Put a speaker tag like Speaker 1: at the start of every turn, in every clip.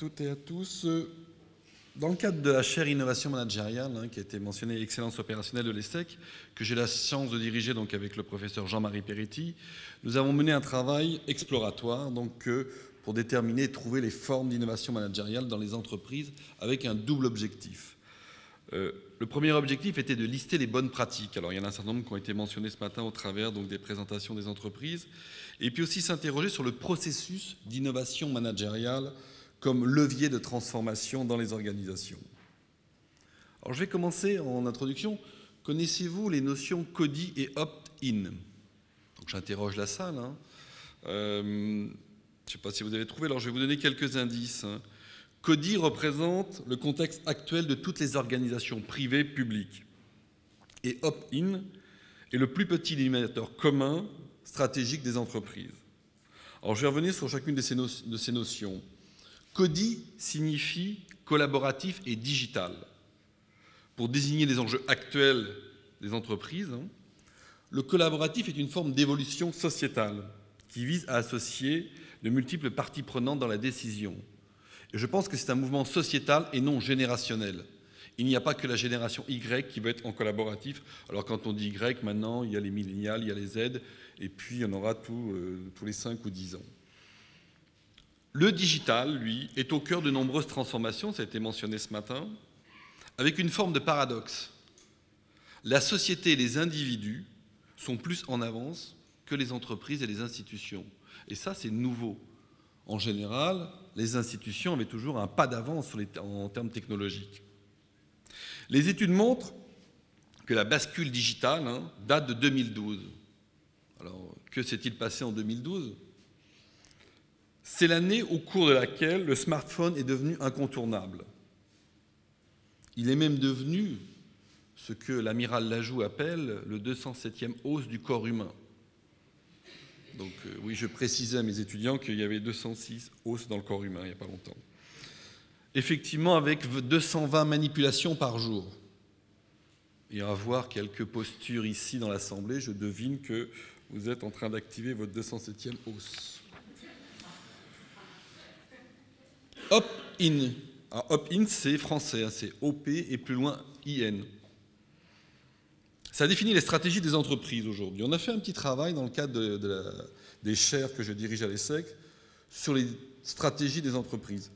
Speaker 1: toutes et à tous. Dans le cadre de la chaire innovation managériale, hein, qui a été mentionnée excellence opérationnelle de l'ESSEC, que j'ai la chance de diriger donc avec le professeur Jean-Marie Peretti, nous avons mené un travail exploratoire donc, euh, pour déterminer et trouver les formes d'innovation managériale dans les entreprises avec un double objectif. Euh, le premier objectif était de lister les bonnes pratiques. Alors, il y en a un certain nombre qui ont été mentionnés ce matin au travers donc, des présentations des entreprises. Et puis aussi s'interroger sur le processus d'innovation managériale comme levier de transformation dans les organisations. Alors, je vais commencer en introduction. Connaissez-vous les notions CODI et opt-in? J'interroge la salle. Hein. Euh, je ne sais pas si vous avez trouvé, alors je vais vous donner quelques indices. Hein. CODI représente le contexte actuel de toutes les organisations privées publiques. Et opt-in est le plus petit dénominateur commun stratégique des entreprises. Alors je vais revenir sur chacune de ces, de ces notions. CODI signifie collaboratif et digital. Pour désigner les enjeux actuels des entreprises, hein. le collaboratif est une forme d'évolution sociétale qui vise à associer de multiples parties prenantes dans la décision. Et je pense que c'est un mouvement sociétal et non générationnel. Il n'y a pas que la génération Y qui va être en collaboratif. Alors quand on dit Y, maintenant, il y a les millénials, il y a les Z, et puis en aura euh, tous les 5 ou 10 ans. Le digital, lui, est au cœur de nombreuses transformations, ça a été mentionné ce matin, avec une forme de paradoxe. La société et les individus sont plus en avance que les entreprises et les institutions. Et ça, c'est nouveau. En général, les institutions avaient toujours un pas d'avance en termes technologiques. Les études montrent que la bascule digitale hein, date de 2012. Alors, que s'est-il passé en 2012 C'est l'année au cours de laquelle le smartphone est devenu incontournable. Il est même devenu ce que l'amiral Lajoux appelle le 207e hausse du corps humain. Donc euh, oui, je précisais à mes étudiants qu'il y avait 206 os dans le corps humain il n'y a pas longtemps. Effectivement, avec 220 manipulations par jour. Et à voir quelques postures ici dans l'Assemblée, je devine que vous êtes en train d'activer votre 207e Hop-in. Hop-in, c'est français, hein, c'est OP et plus loin IN. Ça définit les stratégies des entreprises aujourd'hui. On a fait un petit travail dans le cadre des chaires que je dirige à l'ESSEC sur les stratégies des entreprises.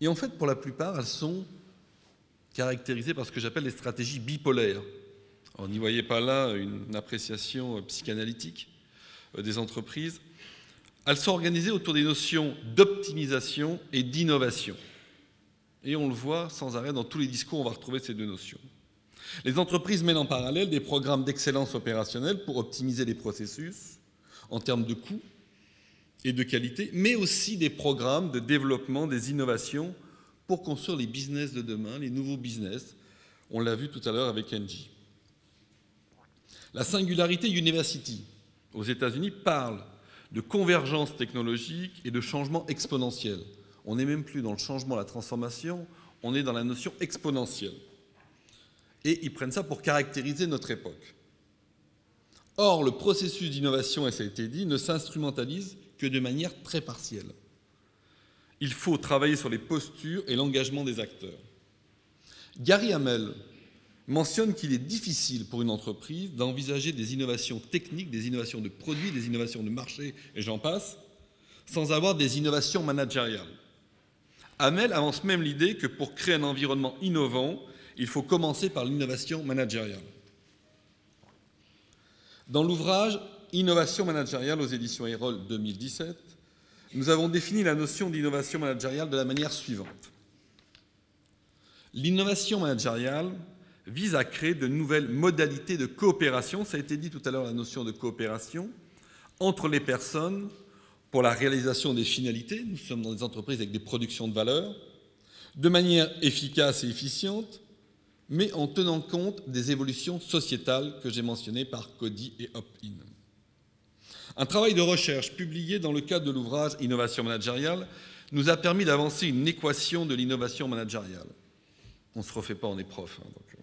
Speaker 1: Et en fait, pour la plupart, elles sont caractérisées par ce que j'appelle les stratégies bipolaires. On n'y voyait pas là une appréciation psychanalytique euh, des entreprises. Elles sont organisées autour des notions d'optimisation et d'innovation. Et on le voit sans arrêt dans tous les discours, on va retrouver ces deux notions. Les entreprises mènent en parallèle des programmes d'excellence opérationnelle pour optimiser les processus en termes de coûts et de qualité, mais aussi des programmes de développement des innovations pour construire les business de demain, les nouveaux business. On l'a vu tout à l'heure avec Engie. La Singularité University aux États-Unis parle de convergence technologique et de changement exponentiel. On n'est même plus dans le changement, la transformation, on est dans la notion exponentielle et ils prennent ça pour caractériser notre époque. Or, le processus d'innovation, et ça a été dit, ne s'instrumentalise que de manière très partielle. Il faut travailler sur les postures et l'engagement des acteurs. Gary Hamel mentionne qu'il est difficile pour une entreprise d'envisager des innovations techniques, des innovations de produits, des innovations de marché, et j'en passe, sans avoir des innovations managériales. Hamel avance même l'idée que pour créer un environnement innovant, il faut commencer par l'innovation managériale. Dans l'ouvrage Innovation managériale aux éditions Erol 2017, nous avons défini la notion d'innovation managériale de la manière suivante. L'innovation managériale vise à créer de nouvelles modalités de coopération, ça a été dit tout à l'heure la notion de coopération, entre les personnes pour la réalisation des finalités, nous sommes dans des entreprises avec des productions de valeur, de manière efficace et efficiente, mais en tenant compte des évolutions sociétales que j'ai mentionnées par Cody et Opt-in. Un travail de recherche publié dans le cadre de l'ouvrage Innovation managériale nous a permis d'avancer une équation de l'innovation managériale. On ne se refait pas, on est prof. Hein, euh.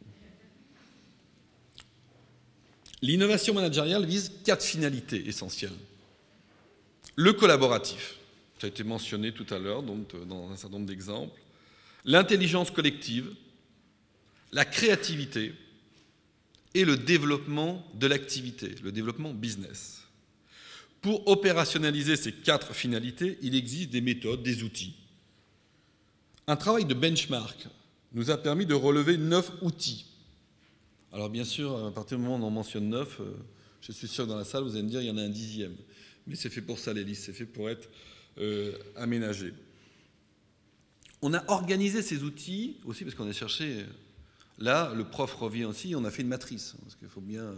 Speaker 1: L'innovation managériale vise quatre finalités essentielles. Le collaboratif. ça a été mentionné tout à l'heure donc, dans un certain nombre d'exemples, l'intelligence collective, la créativité et le développement de l'activité, le développement business. Pour opérationnaliser ces quatre finalités, il existe des méthodes, des outils. Un travail de benchmark nous a permis de relever neuf outils. Alors bien sûr, à partir du moment où on en mentionne neuf, euh, je suis sûr que dans la salle, vous allez me dire qu'il y en a un dixième. Mais c'est fait pour ça, les listes, c'est fait pour être euh, aménagé. On a organisé ces outils aussi parce qu'on a cherché. Là, le prof revient aussi, on a fait une matrice. Parce qu'il faut bien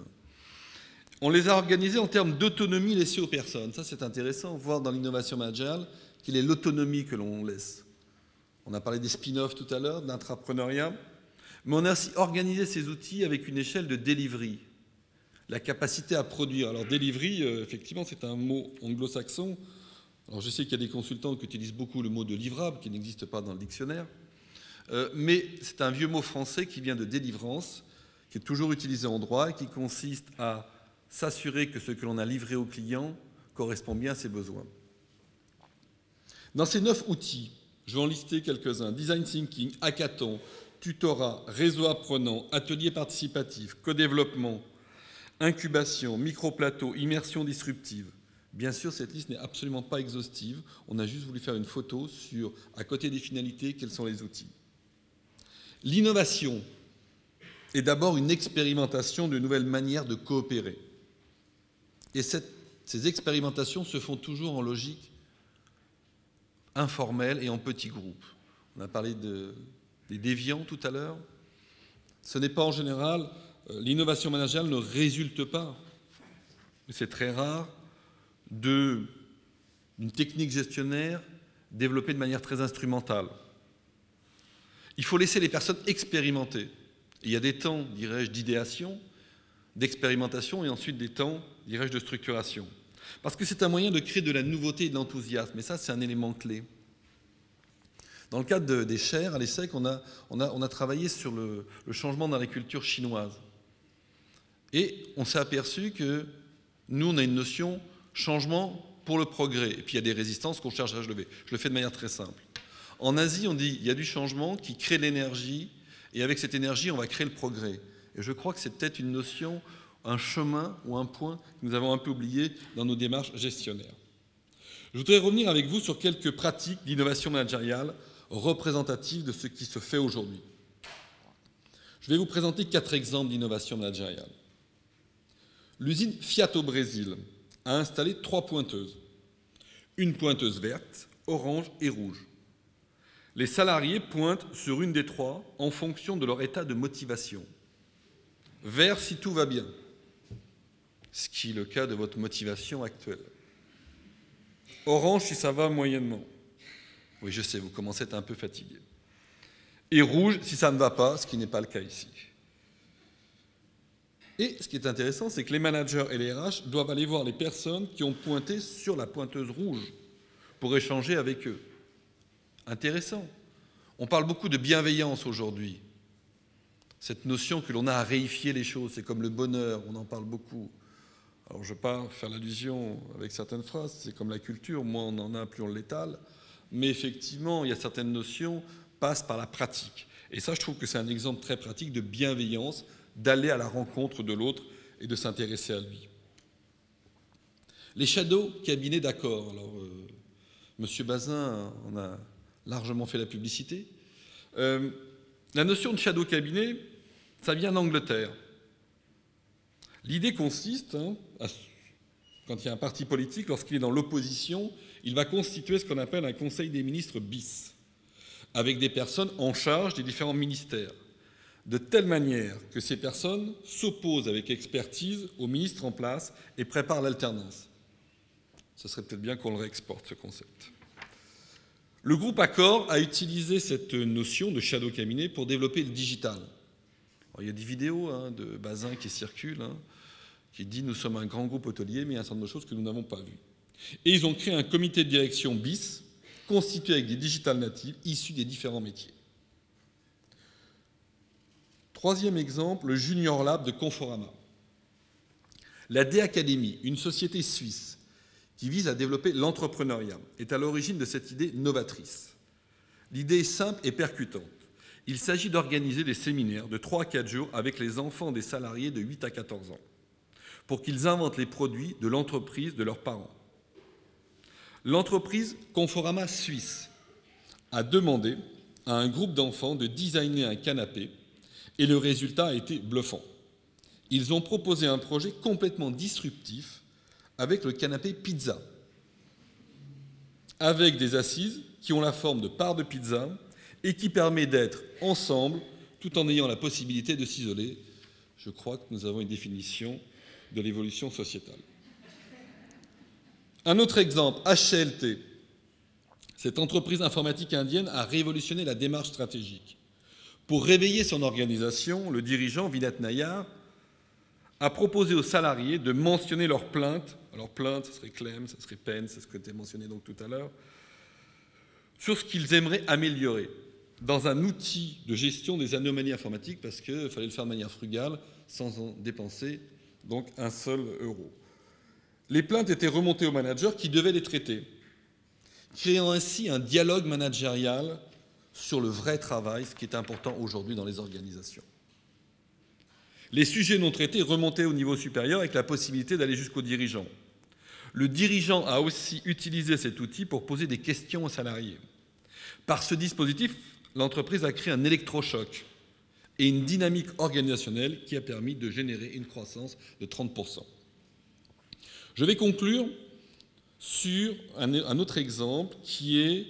Speaker 1: on les a organisés en termes d'autonomie laissée aux personnes. Ça, c'est intéressant, voir dans l'innovation managériale quelle est l'autonomie que l'on laisse. On a parlé des spin-offs tout à l'heure, de l'intrapreneuriat, mais on a aussi organisé ces outils avec une échelle de delivery, la capacité à produire. Alors, delivery, euh, effectivement, c'est un mot anglo-saxon. Alors, je sais qu'il y a des consultants qui utilisent beaucoup le mot de livrable, qui n'existe pas dans le dictionnaire, euh, mais c'est un vieux mot français qui vient de délivrance, qui est toujours utilisé en droit et qui consiste à s'assurer que ce que l'on a livré au client correspond bien à ses besoins. Dans ces neuf outils, je vais en lister quelques-uns. Design Thinking, Hackathon, tutorat, réseau apprenant, atelier participatif, co-développement, incubation, micro-plateau, immersion disruptive. Bien sûr, cette liste n'est absolument pas exhaustive. On a juste voulu faire une photo sur, à côté des finalités, quels sont les outils. L'innovation est d'abord une expérimentation de nouvelles manières de coopérer. Et ces expérimentations se font toujours en logique informelle et en petits groupes. On a parlé des déviants tout à l'heure. Ce n'est pas en général, euh, l'innovation managériale ne résulte pas, c'est très rare, d'une technique gestionnaire développée de manière très instrumentale. Il faut laisser les personnes expérimenter. il y a des temps, dirais-je, d'idéation, d'expérimentation et ensuite des temps dirais-je, de structuration. Parce que c'est un moyen de créer de la nouveauté et de l'enthousiasme, et ça, c'est un élément clé. Dans le cadre des chairs, à l'ESSEC, on a, travaillé sur le, changement dans la culture chinoise. Et on s'est aperçu que nous, on a une notion changement pour le progrès. Et puis il y a des résistances qu'on cherche à lever. Je le fais de manière très simple. En Asie, on dit il y a du changement qui crée l'énergie, et avec cette énergie, on va créer le progrès. Et je crois que c'est peut-être une notion un chemin ou un point que nous avons un peu oublié dans nos démarches gestionnaires. Je voudrais revenir avec vous sur quelques pratiques d'innovation managériale représentatives de ce qui se fait aujourd'hui. Je vais vous présenter quatre exemples d'innovation managériale. L'usine Fiat au Brésil a installé trois pointeuses. Une pointeuse verte, orange et rouge. Les salariés pointent sur une des trois en fonction de leur état de motivation. Vert si tout va bien, ce qui est le cas de votre motivation actuelle. Orange si ça va moyennement. Oui, je sais, vous commencez à être un peu fatigué. Et rouge si ça ne va pas, ce qui n'est pas le cas ici. Et ce qui est intéressant, c'est que les managers et les RH doivent aller voir les personnes qui ont pointé sur la pointeuse rouge pour échanger avec eux. Intéressant. On parle beaucoup de bienveillance aujourd'hui. Cette notion que l'on a à réifier les choses, c'est comme le bonheur, on en parle beaucoup. Alors je ne vais pas faire l'allusion avec certaines phrases, c'est comme la culture, moins on en a, plus on l'étale, mais effectivement, il y a certaines notions passent par la pratique. Et ça, je trouve que c'est un exemple très pratique de bienveillance, d'aller à la rencontre de l'autre et de s'intéresser à lui. Les shadows cabinets d'accord. Alors, euh, Monsieur Bazin en a largement fait la publicité. Euh, la notion de shadow cabinet, ça vient d'Angleterre. L'idée consiste, hein, quand il y a un parti politique, lorsqu'il est dans l'opposition, il va constituer ce qu'on appelle un conseil des ministres bis, avec des personnes en charge des différents ministères, de telle manière que ces personnes s'opposent avec expertise aux ministres en place et préparent l'alternance. Ce serait peut-être bien qu'on le réexporte, ce concept. Le groupe Accor a utilisé cette notion de shadow cabinet pour développer le digital. il y a des vidéos hein, de Bazin qui circulent. Hein qui dit nous sommes un grand groupe hôtelier, mais il y a un certain nombre de choses que nous n'avons pas vues. Et ils ont créé un comité de direction bis, constitué avec des digital natives issus des différents métiers. Troisième exemple, le Junior Lab de Conforama. La D Academy, une société suisse qui vise à développer l'entrepreneuriat, est à l'origine de cette idée novatrice. L'idée est simple et percutante. Il s'agit d'organiser des séminaires de 3 à 4 jours avec les enfants des salariés de 8 à 14 ans pour qu'ils inventent les produits de l'entreprise de leurs parents. L'entreprise Conforama Suisse a demandé à un groupe d'enfants de designer un canapé et le résultat a été bluffant. Ils ont proposé un projet complètement disruptif avec le canapé pizza, avec des assises qui ont la forme de parts de pizza et qui permet d'être ensemble tout en ayant la possibilité de s'isoler. Je crois que nous avons une définition de l'évolution sociétale. Un autre exemple, HLT. Cette entreprise informatique indienne a révolutionné la démarche stratégique. Pour réveiller son organisation, le dirigeant, Vilat Nayar, a proposé aux salariés de mentionner leurs plaintes. Alors plainte, ce serait claim, ce serait peine, c'est ce que tu as mentionné donc tout à l'heure, sur ce qu'ils aimeraient améliorer dans un outil de gestion des anomalies informatiques parce qu'il fallait le faire de manière frugale sans en dépenser donc un seul euro. Les plaintes étaient remontées au manager qui devait les traiter, créant ainsi un dialogue managérial sur le vrai travail, ce qui est important aujourd'hui dans les organisations. Les sujets non traités remontaient au niveau supérieur avec la possibilité d'aller jusqu'au dirigeant. Le dirigeant a aussi utilisé cet outil pour poser des questions aux salariés. Par ce dispositif, l'entreprise a créé un électrochoc et une dynamique organisationnelle qui a permis de générer une croissance de 30%. Je vais conclure sur un, autre exemple qui est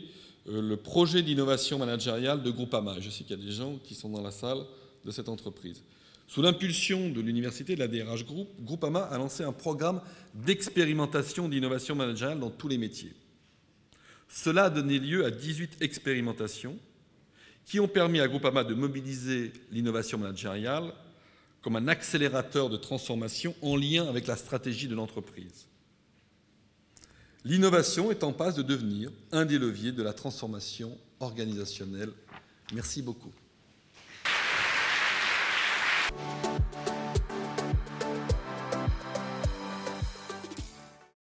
Speaker 1: euh, le projet d'innovation managériale de Groupama. Je sais qu'il y a des gens qui sont dans la salle de cette entreprise. Sous l'impulsion de l'université de la DRH Group, Groupama a lancé un programme d'expérimentation d'innovation managériale dans tous les métiers. Cela a donné lieu à 18 expérimentations qui ont permis à Groupama de mobiliser l'innovation managériale comme un accélérateur de transformation en lien avec la stratégie de l'entreprise. L'innovation est en passe de devenir un des leviers de la transformation organisationnelle. Merci beaucoup.